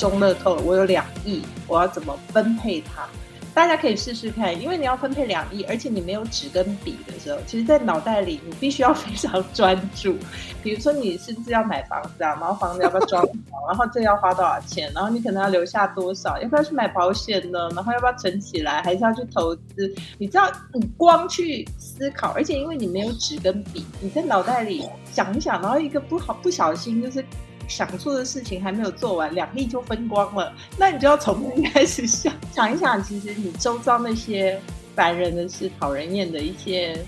中乐透，我有两亿，我要怎么分配它？大家可以试试看，因为你要分配两亿，而且你没有纸跟笔的时候，其实，在脑袋里你必须要非常专注。比如说，你是不是要买房子啊？然后房子要不要装潢？然后这要花多少钱？然后你可能要留下多少？要不要去买保险呢？然后要不要存起来？还是要去投资？你知道，你光去思考，而且因为你没有纸跟笔，你在脑袋里想一想，然后一个不好不小心就是。想做的事情还没有做完，两亿就分光了，那你就要重新开始想想一想，其实你周遭那些烦人的事、讨人厌的一些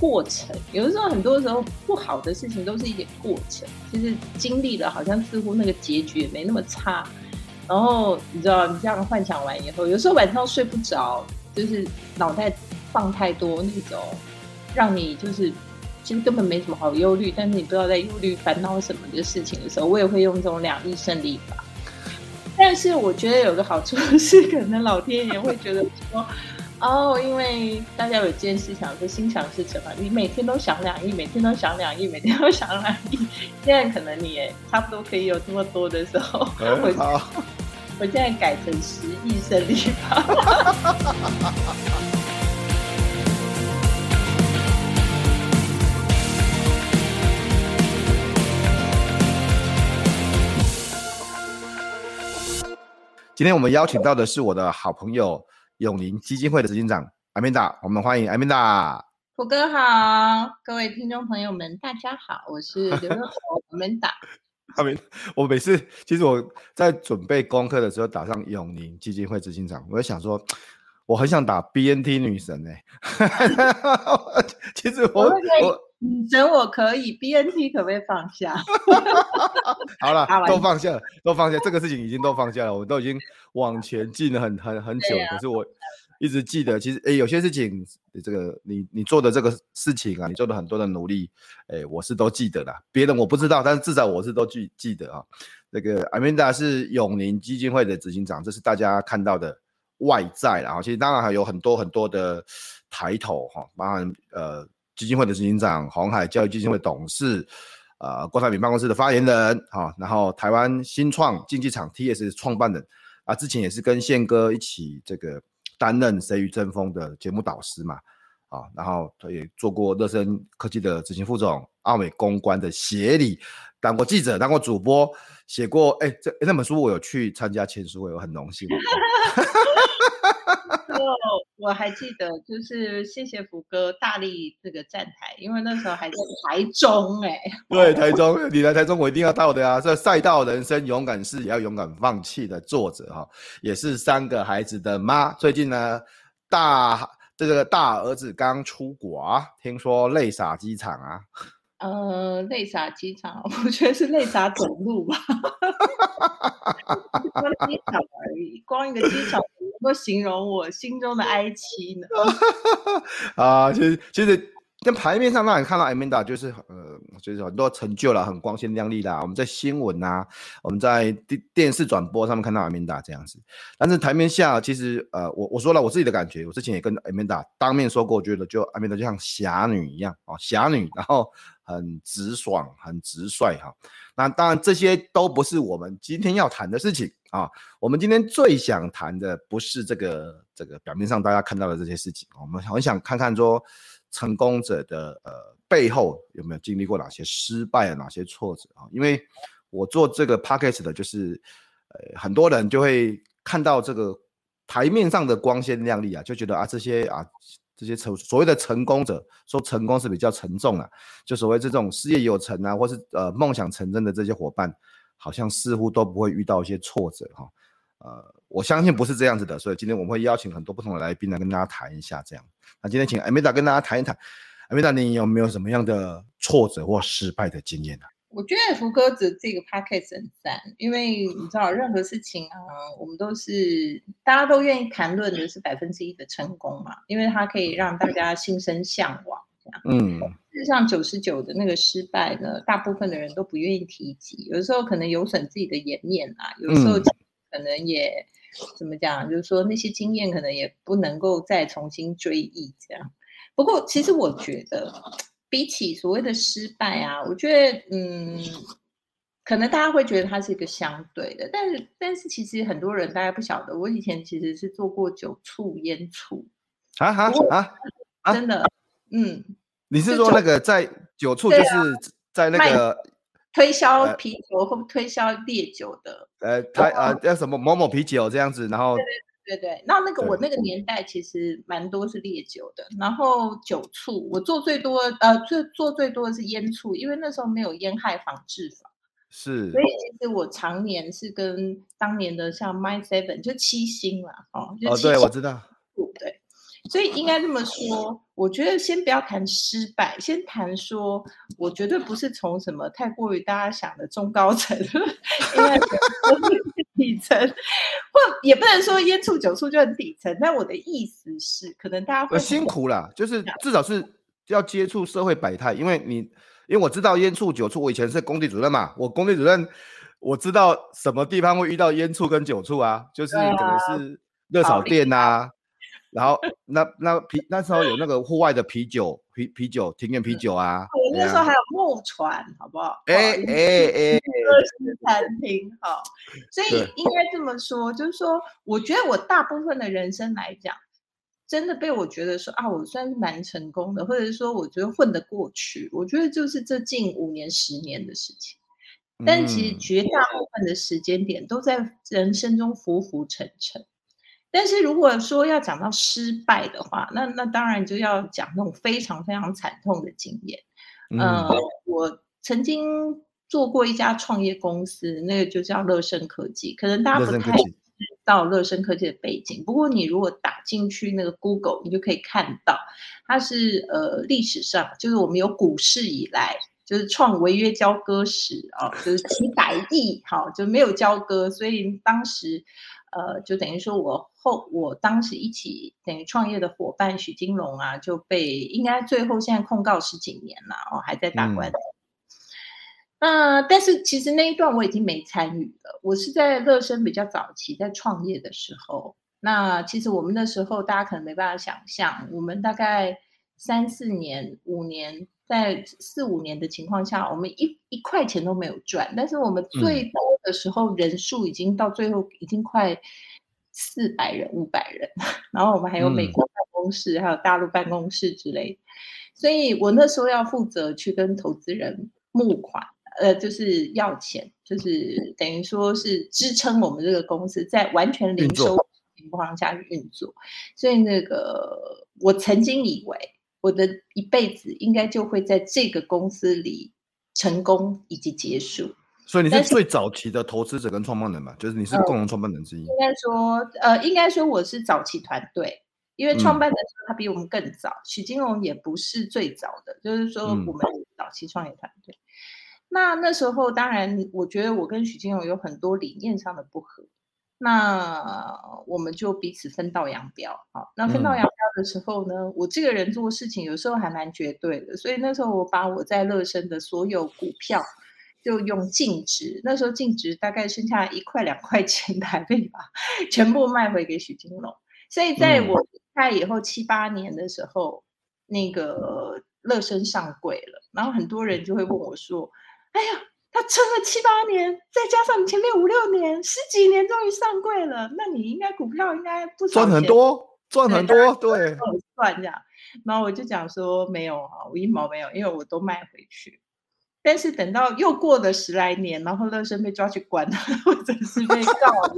过程，有的时候很多时候不好的事情都是一点过程，其实经历了，好像似乎那个结局也没那么差。然后你知道，你这样幻想完以后，有时候晚上睡不着，就是脑袋放太多那种，让你就是。其实根本没什么好忧虑，但是你不知道在忧虑烦恼什么的事情的时候，我也会用这种两亿胜利法。但是我觉得有个好处 是，可能老天爷会觉得说，哦，因为大家有件事想说心想事成嘛，你每天都想两亿，每天都想两亿，每天都想两亿，现在可能你也差不多可以有这么多的时候，嗯、我好我现在改成十亿胜利法。今天我们邀请到的是我的好朋友永宁基金会的执行长阿明达，我们欢迎阿明达。虎哥好，各位听众朋友们，大家好，我是刘乐豪阿曼达。阿明，我每次其实我在准备功课的时候打上永宁基金会执行长，我就想说，我很想打 BNT 女神哎、欸。其实我我。女神我可以，BNT 可不可以放下？好了，都放下了，都放下，这个事情已经都放下了，我都已经往前进了很很很久，啊、可是我一直记得，其实哎、欸，有些事情，这个你你做的这个事情啊，你做的很多的努力，哎、欸，我是都记得啦，别人我不知道，但是至少我是都记记得啊。那个 Amanda 是永宁基金会的执行长，这是大家看到的外在，然后其实当然还有很多很多的抬头哈，包含呃。基金会的执行长，鸿海教育基金会董事，呃，郭台铭办公室的发言人，啊，然后台湾新创竞技场 TS 创办人，啊，之前也是跟宪哥一起这个担任谁与争锋的节目导师嘛，啊，然后他也做过乐升科技的执行副总，奥美公关的协理，当过记者，当过主播，写过，哎，这那本书我有去参加签书会，我很荣幸。我还记得，就是谢谢福哥大力这个站台，因为那时候还在台中哎、欸。对，台中，你来台中我一定要到的啊！这赛道人生勇敢是也要勇敢放弃的作者哈，也是三个孩子的妈。最近呢，大这个大儿子刚出国啊，听说泪洒机场啊。呃，泪洒机场，我觉得是泪洒走路吧。光机场而已，光一个机场。能够形容我心中的哀戚呢？啊，其实其实在牌面上让你看到 Amanda 就是呃，就是很多成就了，很光鲜亮丽啦。我们在新闻啊，我们在电电视转播上面看到 Amanda 这样子，但是台面下其实呃，我我说了我自己的感觉，我之前也跟 Amanda 当面说过，我觉得就 Amanda 就像侠女一样哦，侠女，然后很直爽，很直率哈。那当然这些都不是我们今天要谈的事情。啊，我们今天最想谈的不是这个这个表面上大家看到的这些事情，我们很想看看说成功者的呃背后有没有经历过哪些失败啊，哪些挫折啊？因为我做这个 podcast 的，就是呃很多人就会看到这个台面上的光鲜亮丽啊，就觉得啊这些啊这些成所谓的成功者说成功是比较沉重啊，就所谓这种事业有成啊，或是呃梦想成真的这些伙伴。好像似乎都不会遇到一些挫折哈，呃，我相信不是这样子的，所以今天我们会邀请很多不同的来宾来跟大家谈一下这样。那今天请艾米达跟大家谈一谈艾米达你有没有什么样的挫折或失败的经验呢？我觉得福哥子这个 podcast 很赞，因为你知道，任何事情啊，我们都是大家都愿意谈论的是百分之一的成功嘛，因为它可以让大家心生向往。这样，嗯，事实上九十九的那个失败呢，大部分的人都不愿意提及，有的时候可能有损自己的颜面啊，有时候可能也、嗯、怎么讲，就是说那些经验可能也不能够再重新追忆这样。不过，其实我觉得。比起所谓的失败啊，我觉得，嗯，可能大家会觉得它是一个相对的，但是，但是其实很多人大家不晓得，我以前其实是做过酒醋烟醋啊啊啊，真的，嗯，你是说那个在酒醋就是在那个推销啤酒或推销烈酒的，呃，他啊叫什么某某啤酒这样子，然后。对对，那那个我。那个年代其实蛮多是烈酒的，然后酒醋我做最多，呃，最做最多的是烟醋，因为那时候没有烟害防治法，是，所以其实我常年是跟当年的像 My Seven 就七星啦，哦，就哦，对，我知道，对。所以应该这么说，我觉得先不要谈失败，先谈说，我绝对不是从什么太过于大家想的中高层，因为底层，或也不能说烟醋酒处就很底层。但我的意思是，可能大家会辛苦啦，就是至少是要接触社会百态，因为你，因为我知道烟醋酒处，我以前是工地主任嘛，我工地主任，我知道什么地方会遇到烟醋跟酒处啊，就是可能是热炒店啊。然后那那啤那时候有那个户外的啤酒啤啤酒庭院啤酒啊，我那时候还有木船，好不好？哎哎哎，餐厅好，所以应该这么说，就是说，我觉得我大部分的人生来讲，真的被我觉得说啊，我算是蛮成功的，或者是说我觉得混得过去，我觉得就是这近五年十年的事情，但其实绝大部分的时间点都在人生中浮浮沉沉。但是如果说要讲到失败的话，那那当然就要讲那种非常非常惨痛的经验。嗯、呃，我曾经做过一家创业公司，那个就叫乐升科技。可能大家不太知道乐升科技的背景，不过你如果打进去那个 Google，你就可以看到，它是呃历史上就是我们有股市以来就是创违约交割史啊，就是几百亿，好就没有交割，所以当时。呃，就等于说我后我当时一起等于创业的伙伴许金龙啊，就被应该最后现在控告十几年了哦，还在打官司。那、但是其实那一段我已经没参与了，我是在乐升比较早期在创业的时候。那其实我们那时候大家可能没办法想象，我们大概三四年、五年。在四五年的情况下，我们一一块钱都没有赚，但是我们最多的时候人数已经到最后已经快四百人、五百人，然后我们还有美国办公室，嗯、还有大陆办公室之类的，所以我那时候要负责去跟投资人募款，呃，就是要钱，就是等于说是支撑我们这个公司在完全零收情况下去运作，所以那个我曾经以为。我的一辈子应该就会在这个公司里成功以及结束。所以你是最早期的投资者跟创办人嘛？就是你是共同创办人之一。应该说，呃，应该说我是早期团队，因为创办的时候他比我们更早。许金龙也不是最早的，就是说我们早期创业团队。嗯、那那时候当然，我觉得我跟许金龙有很多理念上的不合。那我们就彼此分道扬镳。好，那分道扬镳的时候呢，嗯、我这个人做事情有时候还蛮绝对的，所以那时候我把我在乐升的所有股票就用净值，那时候净值大概剩下一块两块钱台币吧，全部卖回给许金龙。所以在我离开以后七八年的时候，那个乐升上柜了，然后很多人就会问我说：“哎呀。”他撑了七八年，再加上你前面五六年、十几年，终于上柜了。那你应该股票应该不少，赚很多，赚很多，对，赚这样。然后我就讲说没有啊，我一毛没有，因为我都卖回去。但是等到又过了十来年，然后乐生被抓去关了，或者是被告了，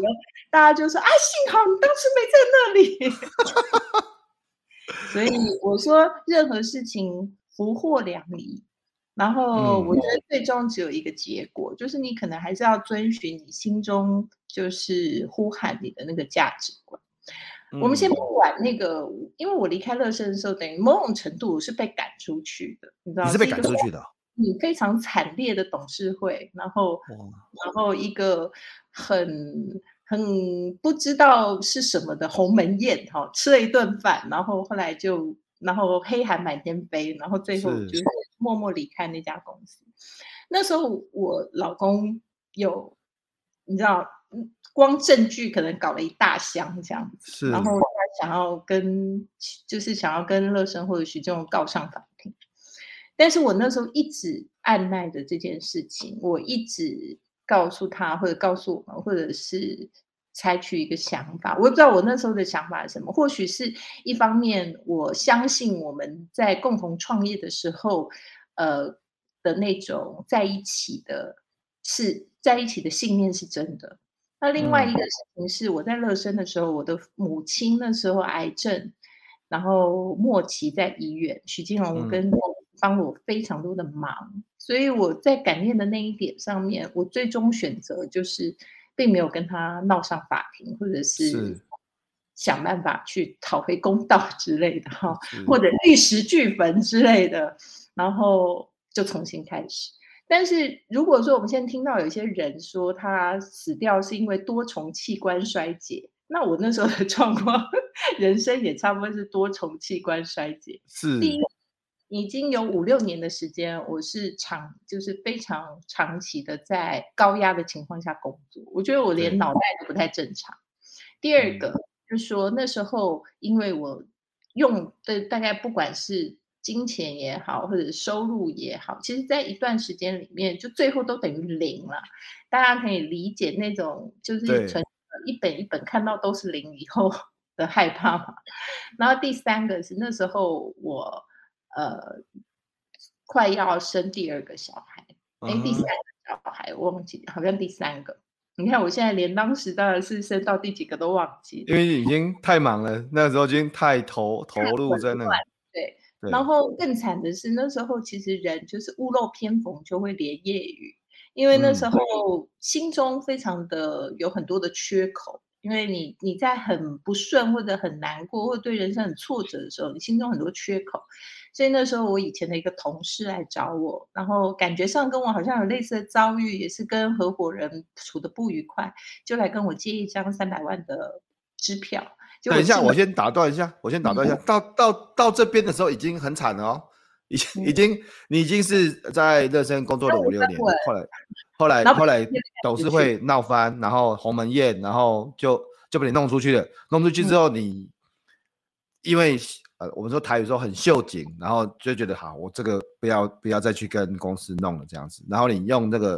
大家就说啊，幸好你当时没在那里。所以我说，任何事情福祸两离。然后我觉得最终只有一个结果，嗯、就是你可能还是要遵循你心中就是呼喊你的那个价值观。嗯、我们先不管那个，因为我离开乐升的时候，等于某种程度我是被赶出去的，你知道吗？你是被赶出去的。你非常惨烈的董事会，然后然后一个很很不知道是什么的鸿门宴哈，吃了一顿饭，然后后来就然后黑海满天飞，然后最后就是默默离开那家公司。那时候我老公有你知道。光证据可能搞了一大箱这样子，然后他想要跟，就是想要跟乐生或者许正荣告上法庭，但是我那时候一直按捺着这件事情，我一直告诉他或者告诉我们，或者是采取一个想法，我也不知道我那时候的想法是什么，或许是一方面我相信我们在共同创业的时候，呃的那种在一起的，是在一起的信念是真的。那另外一个事情是，我在乐生的时候，嗯、我的母亲那时候癌症，然后末期在医院，许金龙跟帮我非常多的忙，嗯、所以我在感念的那一点上面，我最终选择就是并没有跟他闹上法庭，或者是想办法去讨回公道 之类的哈，或者玉石俱焚之类的，然后就重新开始。但是如果说我们现在听到有些人说他死掉是因为多重器官衰竭，那我那时候的 状况，人生也差不多是多重器官衰竭。是，第一，已经有五六年的时间，我是长，就是非常长期的在高压的情况下工作，我觉得我连脑袋都不太正常。第二个，嗯、就是说那时候因为我用的大概不管是。金钱也好，或者收入也好，其实，在一段时间里面，就最后都等于零了。大家可以理解那种，就是存一本一本看到都是零以后的害怕嘛。然后第三个是那时候我呃快要生第二个小孩，哎、uh，huh. 第三个小孩我忘记，好像第三个。你看我现在连当时当然是生到第几个都忘记，因为已经太忙了，那时候已经太投投入在那。对。然后更惨的是，那时候其实人就是屋漏偏逢就会连夜雨，因为那时候心中非常的有很多的缺口，因为你你在很不顺或者很难过或者对人生很挫折的时候，你心中很多缺口，所以那时候我以前的一个同事来找我，然后感觉上跟我好像有类似的遭遇，也是跟合伙人处得不愉快，就来跟我借一张三百万的支票。等一下，我先打断一下，我先打断一下。到到到这边的时候已经很惨了哦，已经已经你已经是在乐生工作了五六年，后来后来后来董事会闹翻，然后鸿门宴，然后就就把你弄出去了。弄出去之后，你因为呃我们说台语说很秀景，然后就觉得好，我这个不要不要再去跟公司弄了这样子。然后你用那个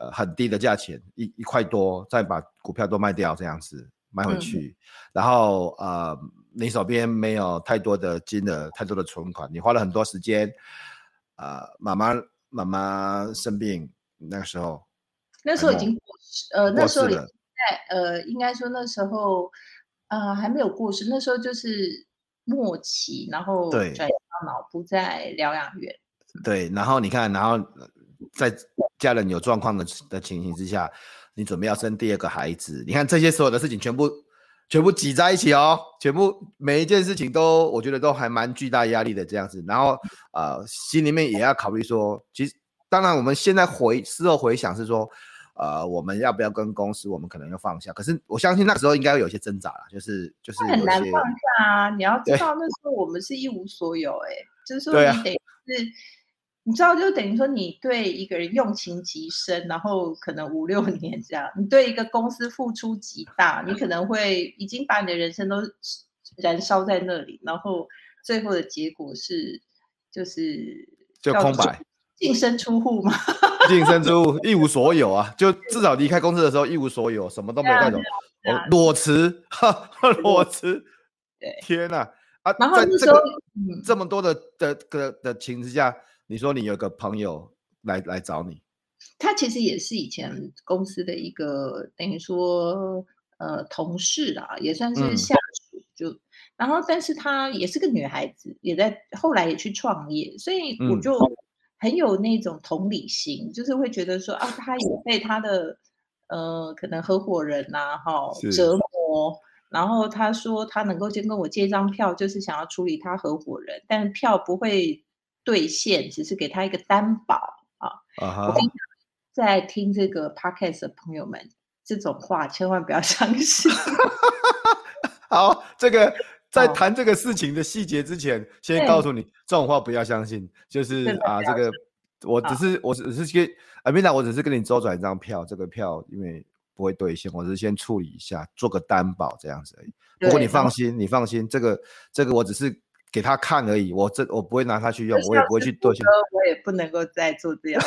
呃很低的价钱一一块多，再把股票都卖掉这样子。买回去，嗯、然后呃，你手边没有太多的金额，太多的存款，你花了很多时间，呃，妈妈妈妈生病那个时候，那时候已经过世，呃，那时候已经在呃，应该说那时候呃还没有过世，那时候就是末期，然后对转到脑部在疗养院。对，然后你看，然后在家人有状况的的情形之下。你准备要生第二个孩子，你看这些所有的事情全部全部挤在一起哦，全部每一件事情都我觉得都还蛮巨大压力的这样子，然后呃心里面也要考虑说，其实当然我们现在回事后回想是说，呃我们要不要跟公司，我们可能要放下，可是我相信那时候应该会有一些挣扎啦，就是就是很难放下啊，你要知道那时候我们是一无所有哎、欸，对就是说你得是。你知道，就等于说，你对一个人用情极深，然后可能五六 年这样，你对一个公司付出极大，你可能会已经把你的人生都燃烧在那里，然后最后的结果是，就是就空白，净身出户嘛，净身出户，一无所有啊，就至少离开公司的时候一无所有，什么都没有带走，裸辞，哈，裸辞，对，天哪，啊，然后那时候，这么多的的的的情之下。你说你有个朋友来来找你，他其实也是以前公司的一个等于说呃同事啊，也算是下属。嗯、就然后，但是他也是个女孩子，也在后来也去创业，所以我就很有那种同理心，嗯、就是会觉得说啊，她也被她的呃可能合伙人呐、啊、哈折磨，然后她说她能够先跟我借一张票，就是想要处理她合伙人，但票不会。兑现，只是给他一个担保啊。Uh huh. 我跟在听这个 podcast 的朋友们，这种话千万不要相信。好，这个 在谈这个事情的细节之前，先告诉你，这种话不要相信。就是啊，这个我只是我只是跟 Amanda，我只是跟你周转一张票，这个票因为不会兑现，我只是先处理一下，做个担保这样子而已。不过你放心，你放心，这个这个我只是。给他看而已，我这我不会拿他去用，我也不会去兑现。我也不能够再做这样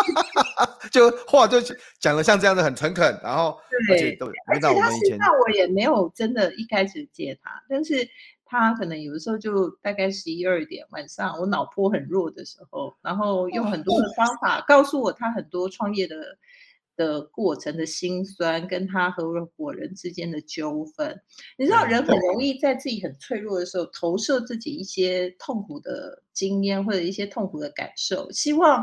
就话就讲的像这样子很诚恳，然后对，而且他实际上我也没有真的一开始接他，但是他可能有的时候就大概十一二点晚上，我脑波很弱的时候，然后用很多的方法告诉我他很多创业的。的过程的辛酸，跟他合伙人之间的纠纷，你知道人很容易在自己很脆弱的时候投射自己一些痛苦的经验或者一些痛苦的感受，希望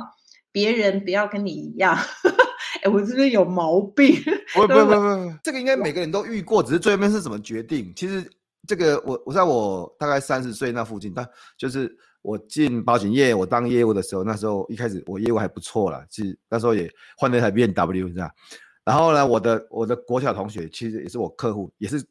别人不要跟你一样。哎，我是不是有毛病？不不不不，这个应该每个人都遇过，只是最后面是怎么决定。其实这个我我在我大概三十岁那附近，但就是。我进保险业，我当业务的时候，那时候一开始我业务还不错啦，是那时候也换了一台 BMW，这样。然后呢，我的我的国小同学其实也是我客户，也是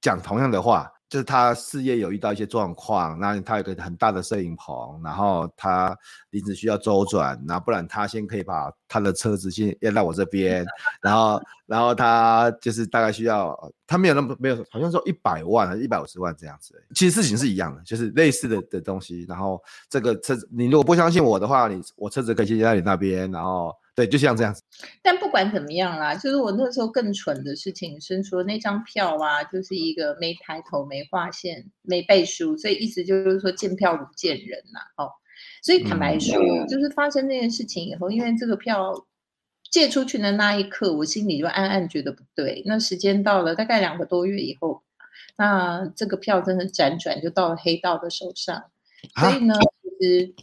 讲同样的话。就是他事业有遇到一些状况，那他有个很大的摄影棚，然后他临时需要周转，那不然他先可以把他的车子先要到我这边，然后然后他就是大概需要，他没有那么没有，好像说一百万还是一百五十万这样子。其实事情是一样的，就是类似的的东西。然后这个车子，你如果不相信我的话，你我车子可以先在你那边，然后。对，就像这样子。但不管怎么样啦，就是我那时候更蠢的事情是说那张票啊，就是一个没抬头、没划线、没背书，所以意思就是说见票如见人呐。哦，所以坦白说，嗯、就是发生这件事情以后，因为这个票借出去的那一刻，我心里就暗暗觉得不对。那时间到了，大概两个多月以后，那这个票真的辗转就到了黑道的手上，所以呢。啊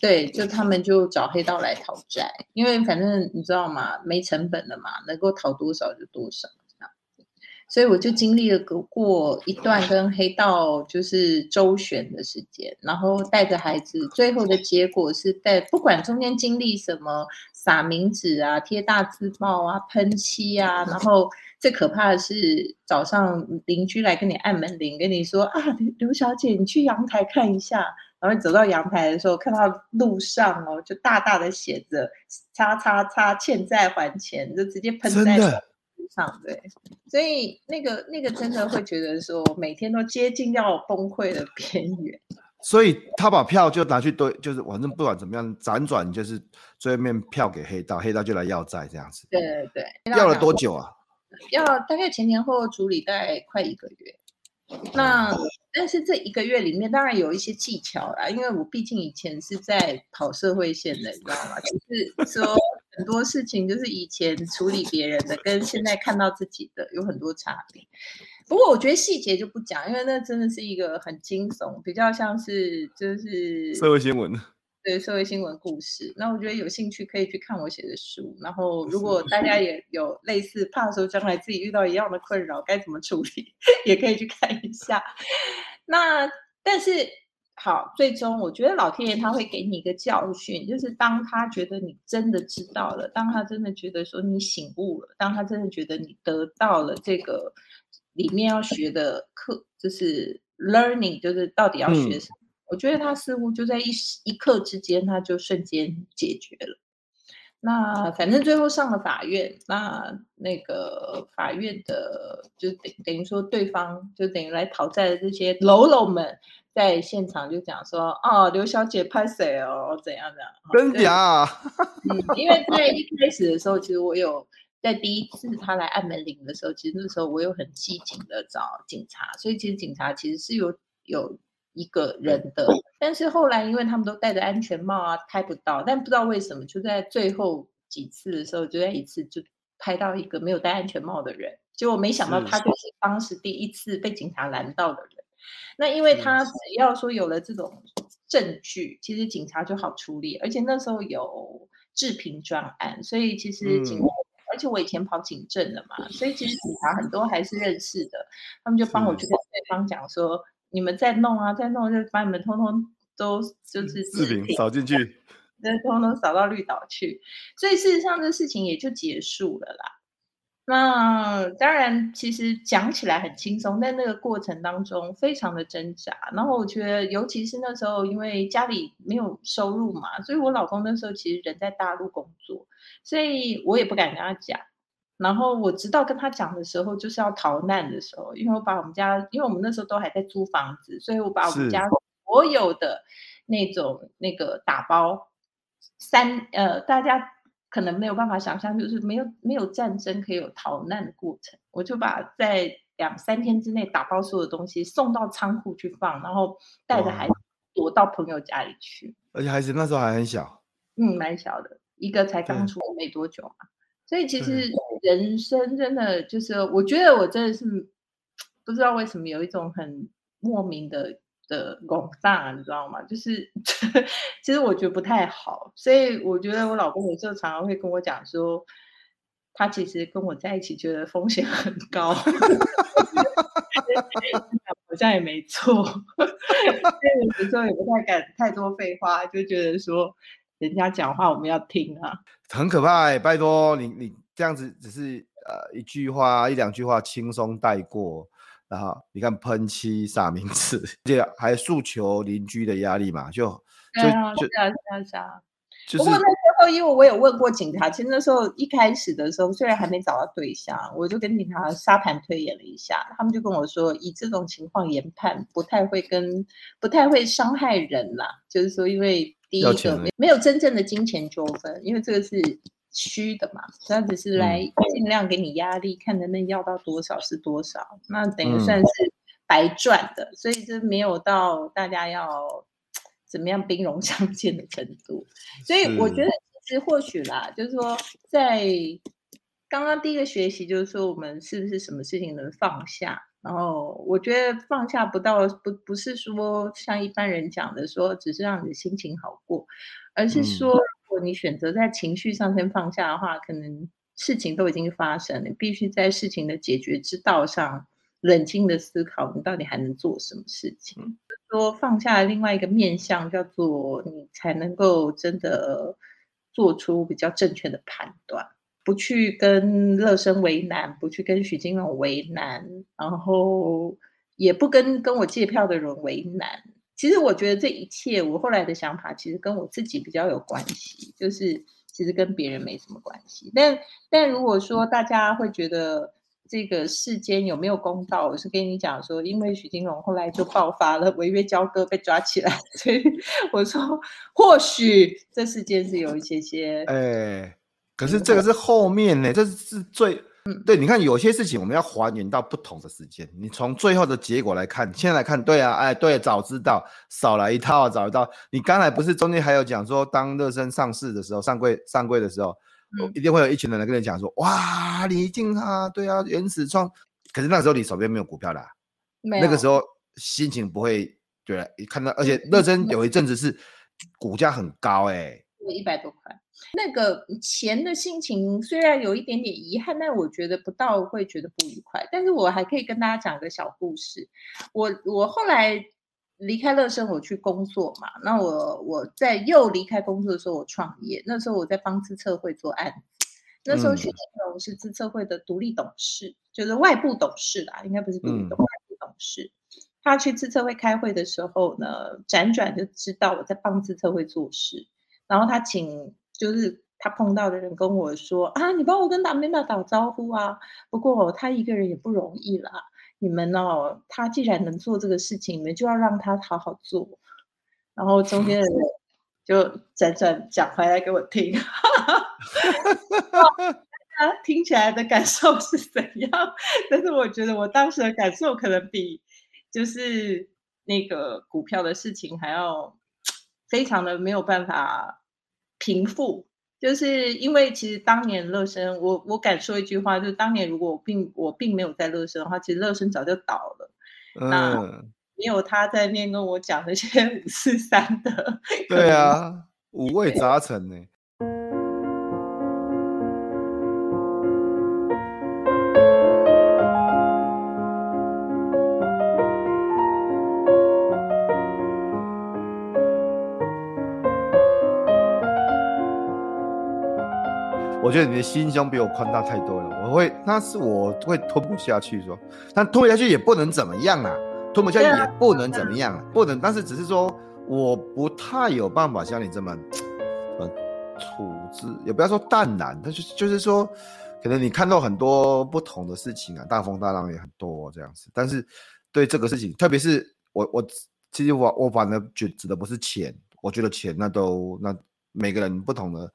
对，就他们就找黑道来讨债，因为反正你知道嘛？没成本的嘛，能够讨多少就多少。所以我就经历了过一段跟黑道就是周旋的时间，然后带着孩子，最后的结果是带不管中间经历什么，撒冥纸啊，贴大字报啊，喷漆啊，然后最可怕的是早上邻居来跟你按门铃，跟你说啊，刘小姐，你去阳台看一下。然后走到阳台的时候，看到路上哦，就大大的写着“叉叉叉欠债还钱”，就直接喷在路上。对，所以那个那个真的会觉得说，每天都接近要崩溃的边缘。所以他把票就拿去兑，就是反正不管怎么样，辗转就是最后面票给黑道，黑道就来要债这样子。对对对，要了多久啊？要大概前前后后处理大概快一个月。那但是这一个月里面当然有一些技巧啦，因为我毕竟以前是在跑社会线的，你知道吗？就是说很多事情就是以前处理别人的，跟现在看到自己的有很多差别。不过我觉得细节就不讲，因为那真的是一个很惊悚，比较像是就是社会新闻。对社会新闻故事，那我觉得有兴趣可以去看我写的书。然后，如果大家 也有类似怕说将来自己遇到一样的困扰该怎么处理，也可以去看一下。那但是好，最终我觉得老天爷他会给你一个教训，就是当他觉得你真的知道了，当他真的觉得说你醒悟了，当他真的觉得你得到了这个里面要学的课，就是 learning，就是到底要学什么。嗯我觉得他似乎就在一时一刻之间，他就瞬间解决了。那反正最后上了法院，那那个法院的就等等于说，对方就等于来讨债的这些喽喽们，在现场就讲说：“哦，刘小姐拍谁哦，怎样怎样？”真假？嗯，因为在一开始的时候，其实我有在第一次他来按门铃的时候，其实那时候我有很机警的找警察，所以其实警察其实是有有。一个人的，但是后来因为他们都戴着安全帽啊，拍不到。但不知道为什么，就在最后几次的时候，就在一次就拍到一个没有戴安全帽的人。结果没想到他就是当时第一次被警察拦到的人。那因为他只要说有了这种证据，其实警察就好处理。而且那时候有治平专案，所以其实警，嗯、而且我以前跑警政的嘛，所以其实警察很多还是认识的。他们就帮我去跟对方讲说。你们再弄啊，再弄，就把你们通通都就是置顶扫进去，那通通扫到绿岛去，所以事实上这事情也就结束了啦。那当然，其实讲起来很轻松，但那个过程当中非常的挣扎。然后我觉得，尤其是那时候，因为家里没有收入嘛，所以我老公那时候其实人在大陆工作，所以我也不敢跟他讲。然后我直到跟他讲的时候，就是要逃难的时候，因为我把我们家，因为我们那时候都还在租房子，所以我把我们家所有的那种那个打包三呃大家。可能没有办法想象，就是没有没有战争可以有逃难的过程。我就把在两三天之内打包所有东西送到仓库去放，然后带着孩子躲到朋友家里去。而且孩子那时候还很小，嗯，蛮小的，一个才刚出没多久嘛。所以其实人生真的就是，我觉得我真的是不知道为什么有一种很莫名的。的广大，你知道吗？就是 其实我觉得不太好，所以我觉得我老公有时候常常会跟我讲说，他其实跟我在一起觉得风险很高，好像也没错，所以有时候也不太敢太多废话，就觉得说人家讲话我们要听啊，很可怕欸，拜托你你这样子只是呃一句话一两句话轻松带过。然后你看喷漆撒名字，而且还诉求邻居的压力嘛，就就就这样这样啊。不过那时候，因为我有问过警察，其实那时候一开始的时候，虽然还没找到对象，我就跟警察沙盘推演了一下，他们就跟我说，以这种情况研判，不太会跟不太会伤害人啦。就是说，因为第一个没没有真正的金钱纠纷，因为这个是。虚的嘛，他只是来尽量给你压力，嗯、看能不能要到多少是多少，那等于算是白赚的，嗯、所以这没有到大家要怎么样兵戎相见的程度。所以我觉得其实或许啦，是就是说在刚刚第一个学习，就是说我们是不是什么事情能放下？然后我觉得放下不到不不是说像一般人讲的说，只是让你的心情好过，而是说。果你选择在情绪上先放下的话，可能事情都已经发生了，你必须在事情的解决之道上冷静的思考，你到底还能做什么事情？说放下另外一个面向，叫做你才能够真的做出比较正确的判断，不去跟乐生为难，不去跟许金龙为难，然后也不跟跟我借票的人为难。其实我觉得这一切，我后来的想法其实跟我自己比较有关系，就是其实跟别人没什么关系。但但如果说大家会觉得这个世间有没有公道，我是跟你讲说，因为许金龙后来就爆发了违约交割被抓起来，所以我说或许这世间是有一些些，哎，可是这个是后面呢，这是最。嗯，对，你看有些事情我们要还原到不同的时间。你从最后的结果来看，现在来看，对啊，哎，对，早知道少来一套，早知道。你刚才不是中间还有讲说，当热身上市的时候，上柜上柜的时候，嗯、一定会有一群人来跟你讲说，哇，你一定啊，对啊，原始创。可是那时候你手边没有股票的、啊，没那个时候心情不会，对、啊，一看到，而且热身有一阵子是股价很高、欸，哎，一百多块。那个钱的心情虽然有一点点遗憾，但我觉得不到会觉得不愉快。但是我还可以跟大家讲个小故事。我我后来离开乐生，我去工作嘛。那我我在又离开工作的时候，我创业。那时候我在帮资策会做案子。那时候许金龙是资策会的独立董事，嗯、就是外部董事啦，应该不是独立董、嗯、外部董事。他去资策会开会的时候呢，辗转就知道我在帮资策会做事，然后他请。就是他碰到的人跟我说啊，你帮我跟 Amanda 打招呼啊。不过他一个人也不容易啦。你们哦，他既然能做这个事情，你们就要让他好好做。然后中间的人 就辗转讲回来给我听，他听起来的感受是怎样？但是我觉得我当时的感受可能比就是那个股票的事情还要 非常的没有办法。平复，就是因为其实当年乐生，我我敢说一句话，就是当年如果我并我并没有在乐生的话，其实乐生早就倒了。嗯，那没有他在那边跟我讲那些 五四三的，对啊，五味杂陈呢。我觉得你的心胸比我宽大太多了。我会，那是我会吞不下去说，但吞不下去也不能怎么样啊，吞不下去也不能怎么样啊，不能。但是只是说，我不太有办法像你这么，呃，处置，也不要说淡然，但是就是说，可能你看到很多不同的事情啊，大风大浪也很多这样子。但是对这个事情，特别是我，我其实我我反正觉指的不是钱，我觉得钱那都那每个人不同的。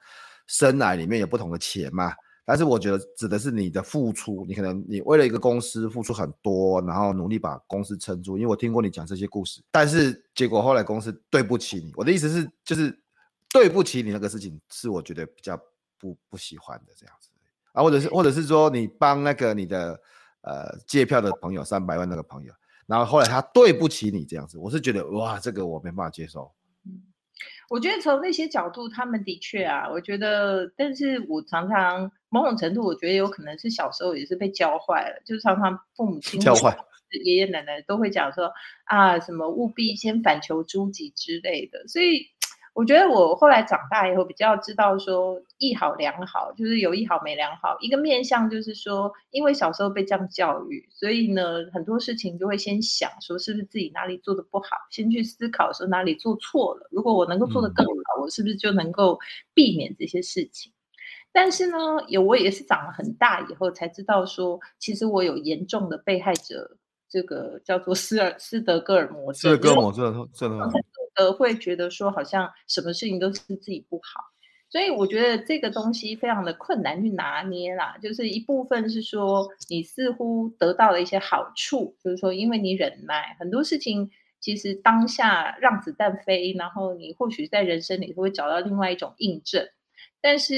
生来里面有不同的钱嘛，但是我觉得指的是你的付出，你可能你为了一个公司付出很多，然后努力把公司撑住。因为我听过你讲这些故事，但是结果后来公司对不起你。我的意思是，就是对不起你那个事情，是我觉得比较不不喜欢的这样子啊，或者是或者是说你帮那个你的呃借票的朋友三百万那个朋友，然后后来他对不起你这样子，我是觉得哇，这个我没办法接受。我觉得从那些角度，他们的确啊，我觉得，但是我常常某种程度，我觉得有可能是小时候也是被教坏了，就是常常父母亲教坏，爷爷奶奶都会讲说啊，什么务必先反求诸己之类的，所以。我觉得我后来长大以后比较知道说，一好两好，就是有一好没两好。一个面向就是说，因为小时候被这样教育，所以呢，很多事情就会先想说是不是自己哪里做的不好，先去思考说哪里做错了。如果我能够做得更好，我是不是就能够避免这些事情？但是呢，有我也是长了很大以后才知道说，其实我有严重的被害者，这个叫做斯尔斯德哥尔摩症。斯德哥尔摩症，真呃，会觉得说好像什么事情都是自己不好，所以我觉得这个东西非常的困难去拿捏啦。就是一部分是说你似乎得到了一些好处，就是说因为你忍耐很多事情，其实当下让子弹飞，然后你或许在人生里会找到另外一种印证。但是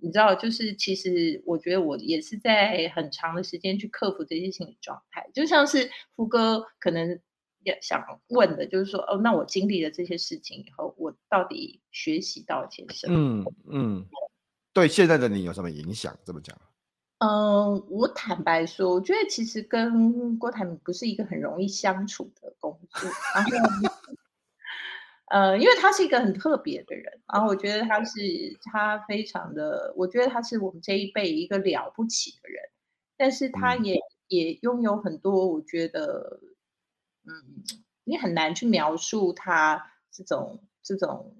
你知道，就是其实我觉得我也是在很长的时间去克服这些心理状态，就像是福哥可能。想问的就是说，哦，那我经历了这些事情以后，我到底学习到些什么？嗯嗯，对现在的你有什么影响？这么讲？嗯、呃，我坦白说，我觉得其实跟郭台铭不是一个很容易相处的工作。然后，呃，因为他是一个很特别的人，然后我觉得他是他非常的，我觉得他是我们这一辈一个了不起的人，但是他也、嗯、也拥有很多，我觉得。嗯，你很难去描述他这种这种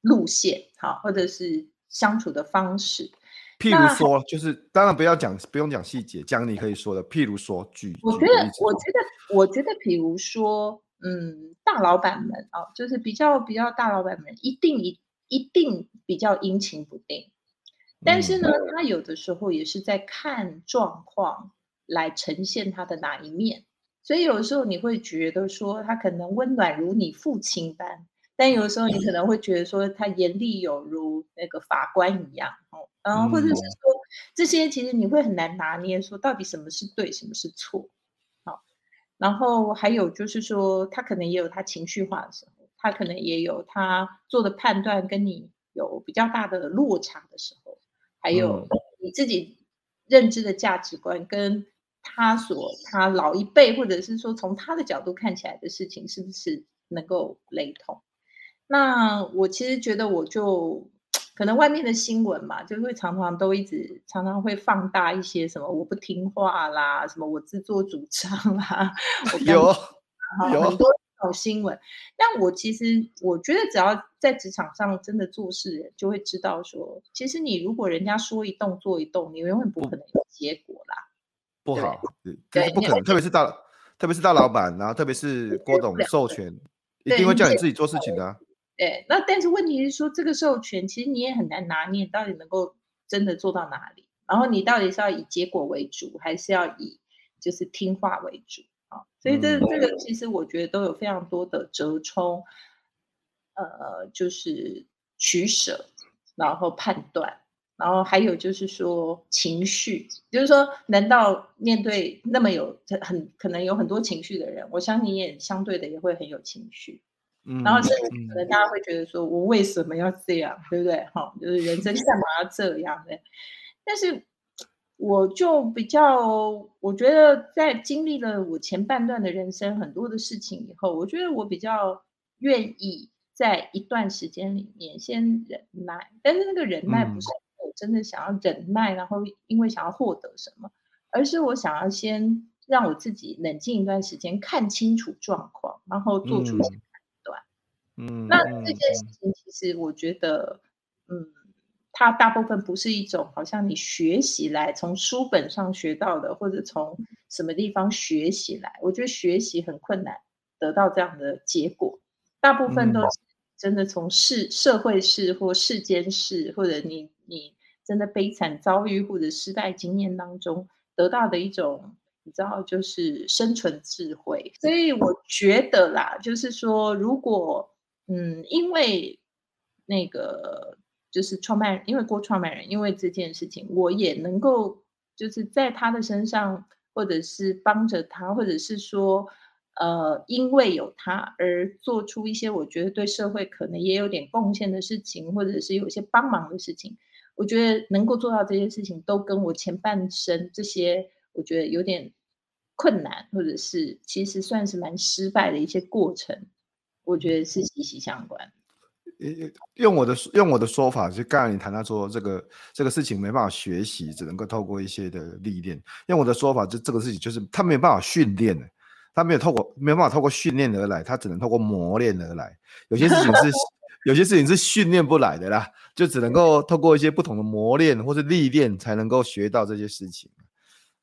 路线，好，或者是相处的方式。譬如说，就是当然不要讲，不用讲细节，讲你可以说的。譬如说，举，我觉得，我觉得，我觉得，比如说，嗯，大老板们啊，就是比较比较大老板们，一定一一定比较阴晴不定。但是呢，嗯，他有的时候也是在看状况来呈现他的哪一面。所以有时候你会觉得说他可能温暖如你父亲般，但有时候你可能会觉得说他严厉有如那个法官一样，哦，然后或者是说这些其实你会很难拿捏，说到底什么是对，什么是错，好，然后还有就是说他可能也有他情绪化的时候，他可能也有他做的判断跟你有比较大的落差的时候，还有你自己认知的价值观跟。他所他老一辈，或者是说从他的角度看起来的事情，是不是能够雷同？那我其实觉得，我就可能外面的新闻嘛，就会常常都一直常常会放大一些什么我不听话啦，什么我自作主张啦，有有很多这种新闻。但我其实我觉得，只要在职场上真的做事，就会知道说，其实你如果人家说一动做一动，你永远不可能有结果啦。不好，对，是不可能，特别是大，特别是大老板，然后特别是郭董授权，一定会叫你自己做事情的、啊。对，那但是问题是说，这个授权其实你也很难拿捏，到底能够真的做到哪里？然后你到底是要以结果为主，还是要以就是听话为主啊？所以这这个其实我觉得都有非常多的折冲，呃，就是取舍，然后判断。然后还有就是说情绪，就是说，难道面对那么有很可能有很多情绪的人，我相信你也相对的也会很有情绪，嗯，然后甚至可能大家会觉得说，我为什么要这样，对不对？哈，就是人生 干嘛要这样呢？但是我就比较，我觉得在经历了我前半段的人生很多的事情以后，我觉得我比较愿意在一段时间里面先忍耐，但是那个忍耐不是。真的想要忍耐，然后因为想要获得什么，而是我想要先让我自己冷静一段时间，看清楚状况，然后做出一些判断。嗯，那这件事情其实我觉得，嗯。它大部分不是一种好像你学习来从书本上学到的，或者从什么地方学习来。我觉得学习很困难得到这样的结果，大部分都是真的从世社会事或世间事，或者你你真的悲惨遭遇或者失败经验当中得到的一种，你知道，就是生存智慧。所以我觉得啦，就是说，如果嗯，因为那个。就是创办人，因为郭创办人，因为这件事情，我也能够就是在他的身上，或者是帮着他，或者是说，呃，因为有他而做出一些我觉得对社会可能也有点贡献的事情，或者是有些帮忙的事情。我觉得能够做到这些事情，都跟我前半生这些我觉得有点困难，或者是其实算是蛮失败的一些过程，我觉得是息息相关。用我的用我的说法，就刚才你谈到说这个这个事情没办法学习，只能够透过一些的历练。用我的说法，就这个事情就是他没有办法训练的，他没有透过没有办法透过训练而来，他只能透过磨练而来。有些事情是有些事情是训练不来的啦，就只能够透过一些不同的磨练或是历练才能够学到这些事情。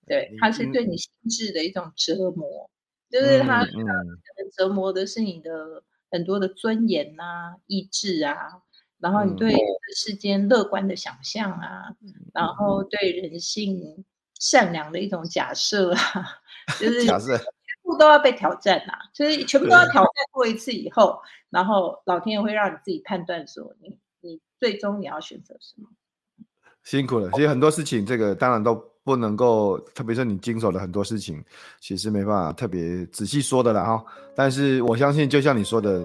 对，它是对你心智的一种折磨，嗯、就是他可能折磨的是你的。很多的尊严啊、意志啊，然后你对世间乐观的想象啊，嗯、然后对人性善良的一种假设啊，就是全部都要被挑战呐、啊，就是全部都要挑战过一次以后，然后老天爷会让你自己判断说你你最终你要选择什么。辛苦了，其实很多事情这个当然都。不能够，特别是你经手的很多事情，其实没办法特别仔细说的了哈。但是我相信，就像你说的，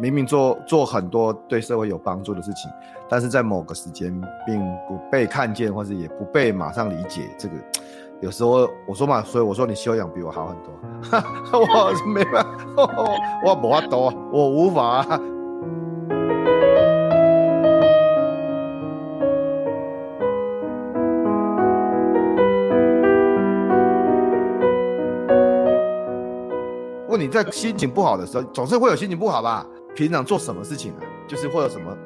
明明做做很多对社会有帮助的事情，但是在某个时间并不被看见，或者也不被马上理解。这个有时候我说嘛，所以我说你修养比我好很多，我没办法，我没法多，我无法。问你在心情不好的时候，总是会有心情不好吧？平常做什么事情啊？就是会有什么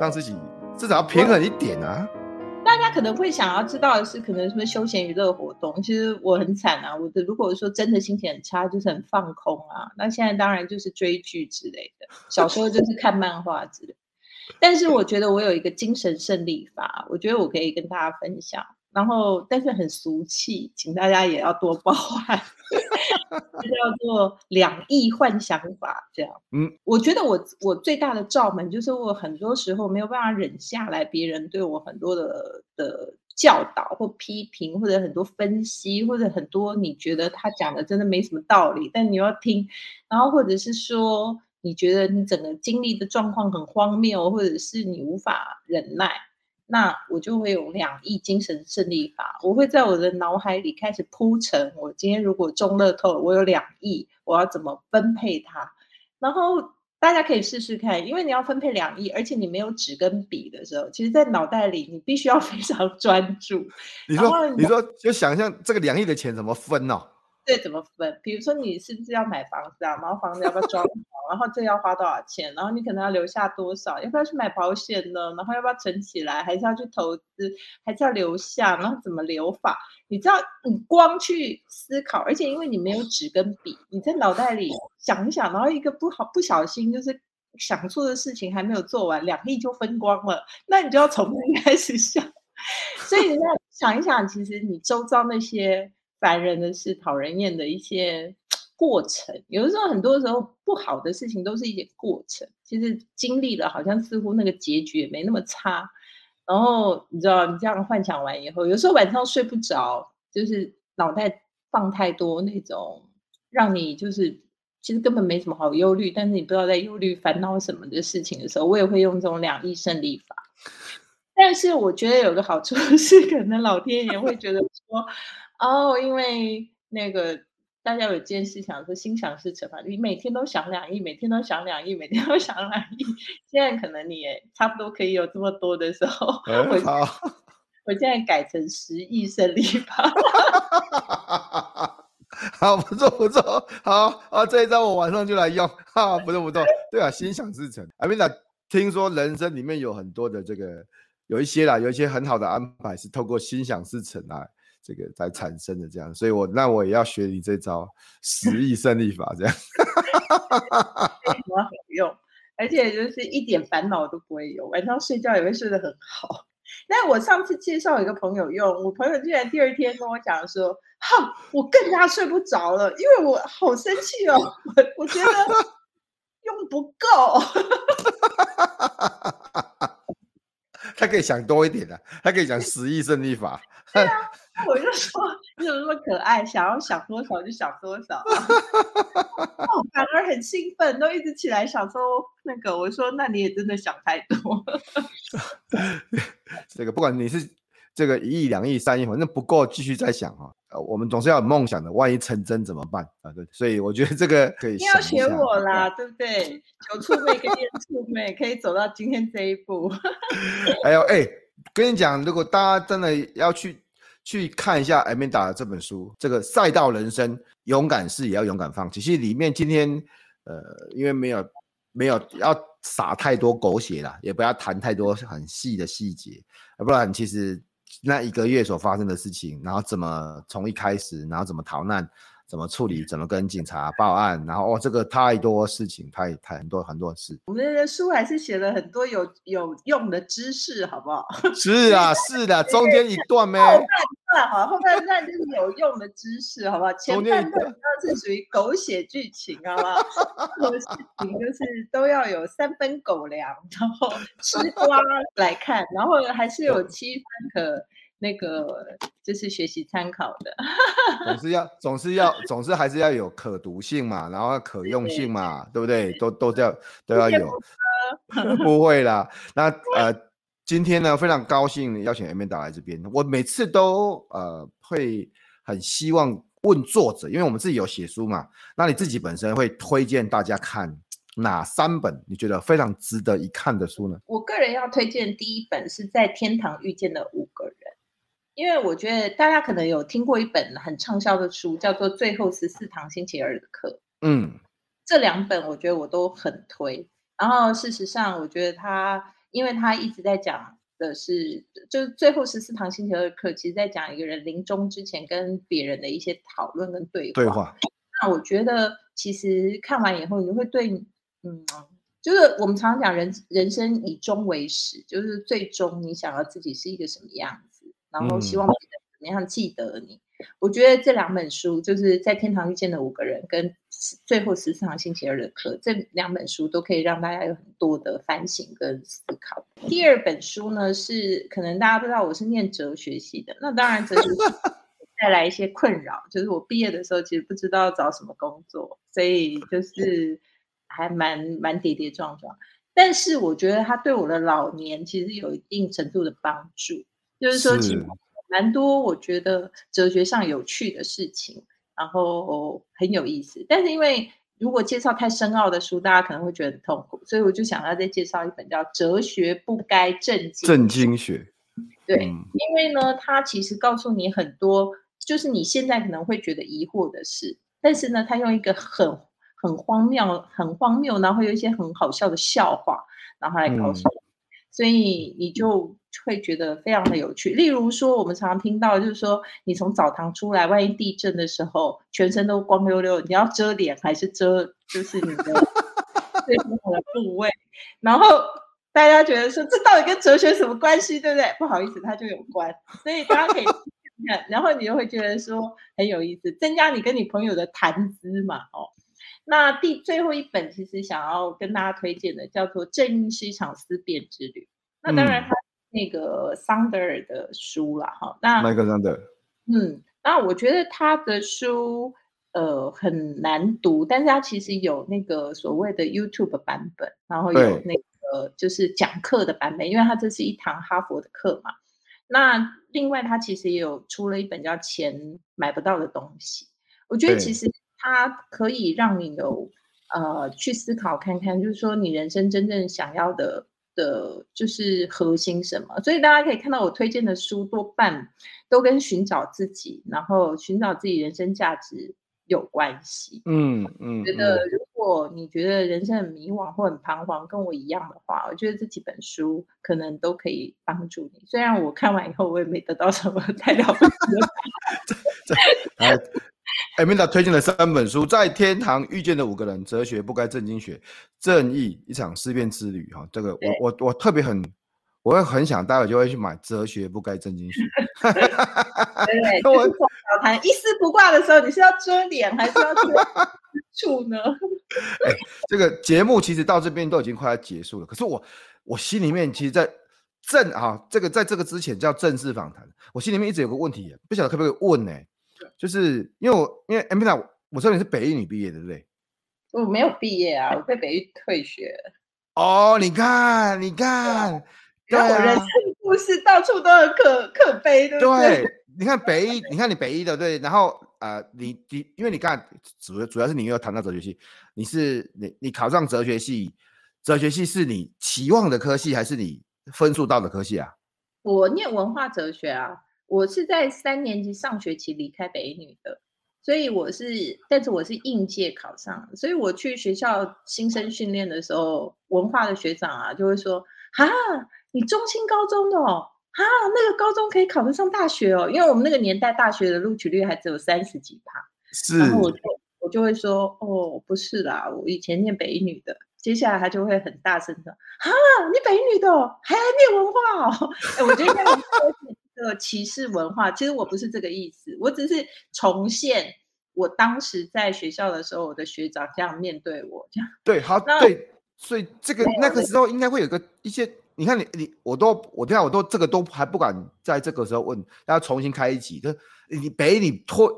让自己至少要平衡一点啊？大家可能会想要知道的是，可能什么休闲娱乐活动？其实我很惨啊！我的如果说真的心情很差，就是很放空啊。那现在当然就是追剧之类的，小时候就是 看漫画之类的。但是我觉得我有一个精神胜利法，我觉得我可以跟大家分享。然后，但是很俗气，请大家也要多包涵。叫做两翼幻想法，这样。嗯，我觉得我我最大的罩门就是我很多时候没有办法忍下来，别人对我很多的的教导或批评，或者很多分析，或者很多你觉得他讲的真的没什么道理，但你要听，然后或者是说你觉得你整个经历的状况很荒谬，或者是你无法忍耐。那我就会有两翼精神胜利法，我会在我的脑海里开始铺陈。我今天如果中乐透，我有两亿，我要怎么分配它？然后大家可以试试看，因为你要分配两亿，而且你没有纸跟笔的时候，其实，在脑袋里你必须要 非常专注。你说，你说，就想象这个两亿的钱怎么分呢？对，怎么分？比如说，你是不是要买房子啊？然后房子要不要装潢？然后这要花多少钱？然后你可能要留下多少？要不要去买保险呢？然后要不要存起来？还是要去投资？还是要留下？然后怎么留法？你知道，你光去思考，而且因为你没有纸跟笔，你在脑袋里想一想，然后一个不好不小心，就是想做的事情还没有做完，两亿就分光了。那你就要重新 开始想。所以你要想一想，其实你周遭那些。烦人的事，讨人厌的一些过程，有的时候，很多时候不好的事情都是一些过程。其实经历了，好像似乎那个结局也没那么差。然后你知道，你这样幻想完以后，有时候晚上睡不着，就是脑袋放太多那种让你就是其实根本没什么好忧虑，但是你不知道在忧虑烦恼什么的事情的时候，我也会用这种两翼胜利法。但是我觉得有个好处 是，可能老天爷会觉得说。哦，因为那个大家有件事想说心想事成嘛，你每天都想两亿，每天都想两亿，每天都想两亿，现在可能你也差不多可以有这么多的时候，嗯、好，我现在改成十亿胜利 吧。好，不错不错，好啊，这一招我晚上就来用，哈，不错不错，对啊，心想事成。阿米达，听说人生里面有很多的这个，有一些啦，有一些很好的安排是透过心想事成啊，这个才产生的这样，所以我那我也要学你这招十亿 胜利法，这样，很好用，而且就是一点烦恼都不会有，晚上睡觉也会睡得很好。但我上次介绍一个朋友用，我朋友竟然第二天跟我讲说，哈，我更加睡不着了，因为我好生气哦，我我觉得用不够。他可以想多一点的，他可以讲十亿胜利法。对啊，我就说你怎么那么可爱，想要想多少就想多少，啊，我，反而很兴奋，都一直起来想说那个。我说那你也真的想太多。这个不管你是这个一亿、两亿、三亿，反正不够继续再想哈。呃，我们总是要有梦想的，万一成真怎么办啊？对，所以我觉得这个可以。你要学我啦，对不对？求触妹跟叶触妹可以走到今天这一步。还有哎，跟你讲，如果大家真的要去去看一下 Amanda 的这本书，这个赛道人生，勇敢是也要勇敢放弃。其实里面今天呃，因为没有没有要撒太多狗血啦，也不要谈太多很细的细节，不然其实。那一个月所发生的事情，然后怎么从一开始，然后怎么逃难，怎么处理，怎么跟警察报案，然后哦，这个太多事情，太太很多很多事。我们的书还是写了很多有有用的知识，好不好？是啊，是的，中间一段 没。后半段好，后半段就是有用的知识，好不好？前半段是属于狗血剧情，好不好？狗血剧情就是都要有三分狗粮，然后吃瓜来看，然后还是有七分可。那个就是学习参考的，总是要，总是要，总是还是要有可读性嘛，然后可用性嘛，对，对不对？都都要都要有，不会啦。那呃，今天呢，非常高兴邀请 Amanda 来这边。我每次都呃会很希望问作者，因为我们自己有写书嘛，那你自己本身会推荐大家看哪三本你觉得非常值得一看的书呢？我个人要推荐第一本是在天堂遇见的五个人。因为我觉得大家可能有听过一本很畅销的书，叫做《最后十四堂星期二的课》。嗯，这两本我觉得我都很推。然后事实上，我觉得他，因为他一直在讲的是，就是最后十四堂星期二的课，其实在讲一个人临终之前跟别人的一些讨论跟对话。对话。那我觉得其实看完以后，你会对，嗯，就是我们常常讲人人生以终为始，就是最终你想要自己是一个什么样子。然后希望别人怎么样记得你？嗯、我觉得这两本书就是在天堂遇见的五个人跟最后十四堂星期二的课，这两本书都可以让大家有很多的反省跟思考。第二本书呢，是可能大家不知道我是念哲学系的，那当然哲学系 带来一些困扰，就是我毕业的时候其实不知道找什么工作，所以就是还蛮蛮跌跌撞撞。但是我觉得它对我的老年其实有一定程度的帮助。就是说，其实蛮多我觉得哲学上有趣的事情，然后很有意思。但是因为如果介绍太深奥的书，大家可能会觉得很痛苦，所以我就想要再介绍一本叫《哲学不该正经正经学》。对，嗯、因为呢，它其实告诉你很多，就是你现在可能会觉得疑惑的事，但是呢，它用一个很很荒谬、很荒谬，然后会有一些很好笑的笑话，然后来告诉你，嗯、所以你就。会觉得非常的有趣。例如说，我们常常听到，就是说，你从澡堂出来，万一地震的时候，全身都光溜溜，你要遮脸还是遮，就是你的最重要的部位？然后大家觉得说，这到底跟哲学什么关系？对不对？不好意思，它就有关。所以大家可以然后你就会觉得说很有意思，增加你跟你朋友的谈资嘛。哦，那第最后一本其实想要跟大家推荐的，叫做《正义是一场思辨之旅》。那当然它。那个桑德尔的书了哈，那麦克桑德尔，嗯，那我觉得他的书呃很难读，但是他其实有那个所谓的 YouTube 版本，然后有那个就是讲课的版本，因为他这是一堂哈佛的课嘛。那另外他其实也有出了一本叫《钱买不到的东西》，我觉得其实它可以让你有呃去思考看看，就是说你人生真正想要的。的就是核心什么。所以大家可以看到我推荐的书多半都跟寻找自己，然后寻找自己人生价值有关系。嗯嗯，觉得如果你觉得人生很迷惘或很彷徨，跟我一样的话，我觉得这几本书可能都可以帮助你。虽然我看完以后我也没得到什么太了不起的。这这 Amanda 推荐了三本书，在天堂遇见的五个人，哲学不该正经学，正义一场思辨之旅。哈，这个我我我特别很，我会很想待会就会去买哲学不该正经学。对 对，我早谈一丝不挂的时候，你是要遮脸还是要遮住呢？哎，这个节目其实到这边都已经快要结束了，可是我我心里面其实，在正啊，这个在这个之前叫正式访谈，我心里面一直有个问题，不晓得可不可以问呢？就是因为我因为 Amanda，我知道你是北一女毕业，对不对？我没有毕业啊，我被北一退学。哦，你看，你看，对啊，我人生故事到处都很可可悲，对不对？对，你看北一，你看你北一的，对，然后呃，你你，因为你看主要主要是你又谈到哲学系，你是你你考上哲学系，哲学系是你期望的科系还是你分数到的科系啊？我念文化哲学啊。我是在三年级上学期离开北一女的，所以我是，但是我是应届考上，所以我去学校新生训练的时候，文化的学长啊就会说：“哈，你中兴高中的哦，哈，那个高中可以考得上大学哦，因为我们那个年代大学的录取率还只有三十几趴。”是，然后我就我就会说：“哦，不是啦，我以前念北一女的。”接下来他就会很大声的：“哈，你北一女的还来念文化哦？” 哎，我觉得这样。个歧视文化，其实我不是这个意思，我只是重现我当时在学校的时候，我的学长这样面对我，这样对，好，对，所以这个那个时候应该会有个一些，你看你你我都我听到我都这个都还不敢在这个时候问，要重新开一集，就你北你拖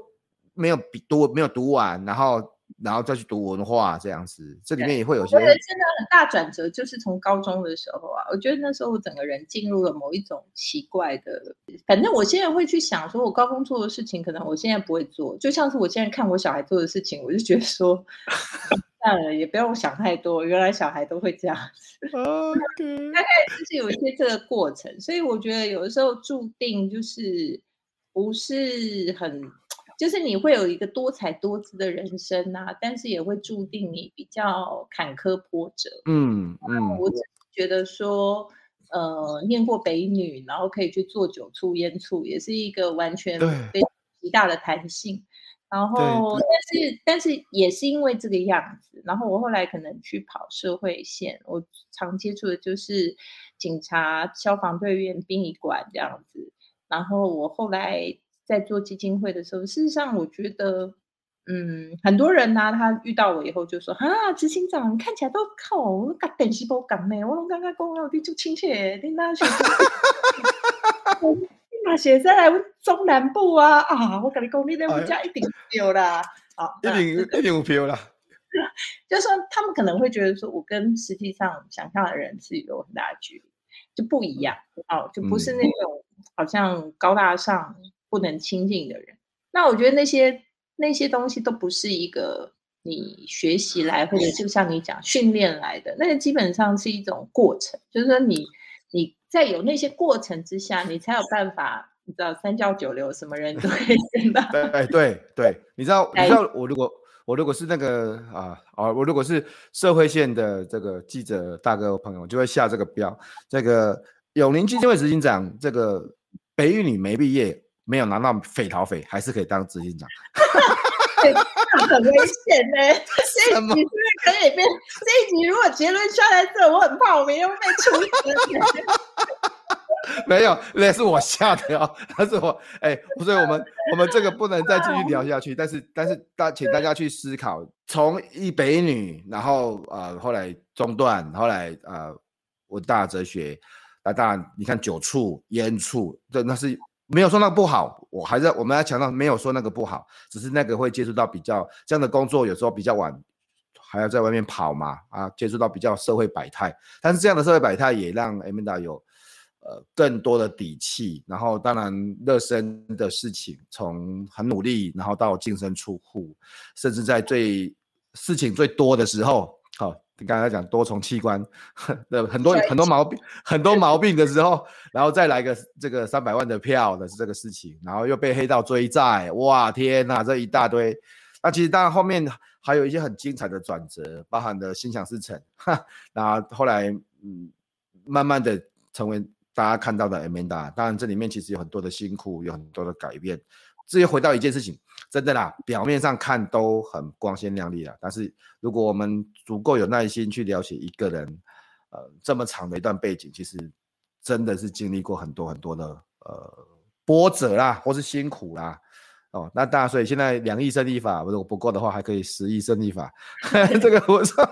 没有读没有读完，然后。然后再去读文化这样子，这里面也会有些。我觉得真的很大转折，就是从高中的时候啊，我觉得那时候我整个人进入了某一种奇怪的。反正我现在会去想，说我高中做的事情，可能我现在不会做。就像是我现在看我小孩做的事情，我就觉得说，算了，也不用想太多。原来小孩都会这样子。Okay. 大概就是有一些这个过程，所以我觉得有的时候注定就是不是很。就是你会有一个多彩多姿的人生啊，但是也会注定你比较坎坷波折。嗯嗯，我只觉得说，呃，念过北女，然后可以去做酒醋、烟醋，也是一个完全非常极大的弹性。然后，但是但是也是因为这个样子，然后我后来可能去跑社会线，我常接触的就是警察、消防队员、殡仪馆这样子。然后我后来。在做基金会的时候，事实上我觉得，嗯，很多人呢、啊，他遇到我以后就说：“啊，执行长看起来都靠我搞电视播讲呢，我刚刚讲了，你就亲切，你那学，你那写在来中南部啊啊，我跟你讲，你那物价一定有啦，啊，一定一定有票啦。就是说他们可能会觉得说，我跟实际上想象的人是有很大的距离，就不一样哦，就不是那种好像高大上。不能亲近的人，那我觉得那些那些东西都不是一个你学习来，或者就像你讲训练来的，那个基本上是一种过程，就是说你你在有那些过程之下，你才有办法，你知道三教九流什么人都可以见到。对对对，你知道你知道我如果我如果是那个啊啊，我如果是社会线的这个记者大哥朋友，就会下这个标，这个永宁基金会执行长，这个北语女没毕业。没有拿到匪逃匪，还是可以当执行长，很危险呢、欸。这一集是不是可以变？这一集如果结论下来之后，我很怕我明天会被处死。没有，那是我下的哦，那是我哎，所以我们我们这个不能再继续聊下去。但是但是大，请大家去思考，从一北一女，然后呃后来中断，后来呃文大哲学，那当然你看酒促烟处，这那是。没有说那个不好，我还在我们要强调，没有说那个不好，只是那个会接触到比较这样的工作，有时候比较晚，还要在外面跑嘛，啊，接触到比较社会百态。但是这样的社会百态也让 Amanda 有呃更多的底气，然后当然热身的事情，从很努力，然后到净身出户，甚至在最事情最多的时候，好、刚才讲多重器官的很多很多毛病，很多毛病的时候，然后再来个这个三百万的票的是这个事情，然后又被黑道追债，哇天哪，这一大堆。那其实当然后面还有一些很精彩的转折，包含的心想事成，哈，然后后来嗯，慢慢的成为大家看到的 Amanda。当然这里面其实有很多的辛苦，有很多的改变。至于回到一件事情，真的啦，表面上看都很光鲜亮丽啦，但是如果我们足够有耐心去了解一个人，呃，这么长的一段背景，其实真的是经历过很多很多的呃波折啦，或是辛苦啦，哦，那当然，所以现在两亿胜利法，如果不够的话，还可以十亿胜利法，这个我说，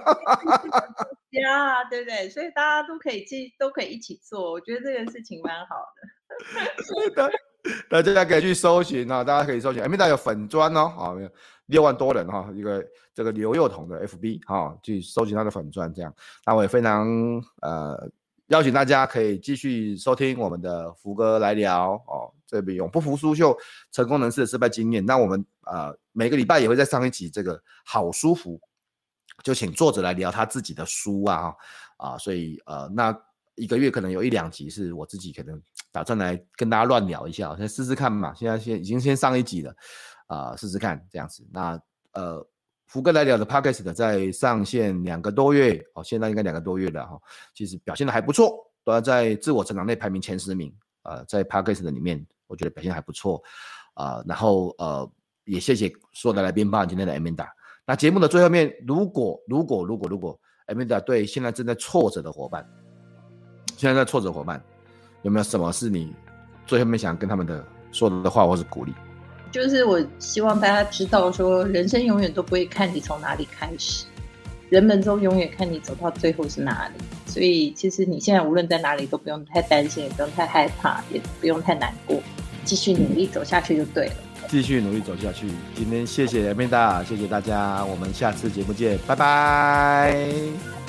呀，对不对？所以大家都可以去，都可以一起做，我觉得这个事情蛮好的。是的。那 大家可以去搜寻啊，大家可以搜寻，Amanda 有粉专哦，啊，六万多人哈，一个这个刘幼彤的 FB 哈，去搜寻他的粉专这样。那我也非常呃邀请大家可以继续收听我们的福哥来聊哦，这边永不服输秀成功人士的失败经验。那我们呃每个礼拜也会再上一集这个好书福，就请作者来聊他自己的书啊啊，所以呃那。一个月可能有一两集是我自己可能打算来跟大家乱聊一下，先试试看嘛。现在先已经先上一集了，啊、试试看这样子。那呃，福哥来聊的 Podcast 在上线两个多月，哦，现在应该两个多月了哈。其实表现的还不错，都要在自我成长类排名前十名。呃，在 Podcast 里面，我觉得表现还不错。啊、然后呃，也谢谢所有的来宾，包括今天的 Amanda。那节目的最后面，如果如果如果如果 Amanda 对现在正在挫折的伙伴，现在在挫折伙伴，有没有什么是你最后面想跟他们的说的话，或是鼓励？就是我希望大家知道，说人生永远都不会看你从哪里开始，人们都永远看你走到最后是哪里。所以其实你现在无论在哪里，都不用太担心，也不用太害怕，也不用太难过，继续努力走下去就对了。继续努力走下去。今天谢谢 Amanda，谢谢大家，我们下次节目见，拜拜。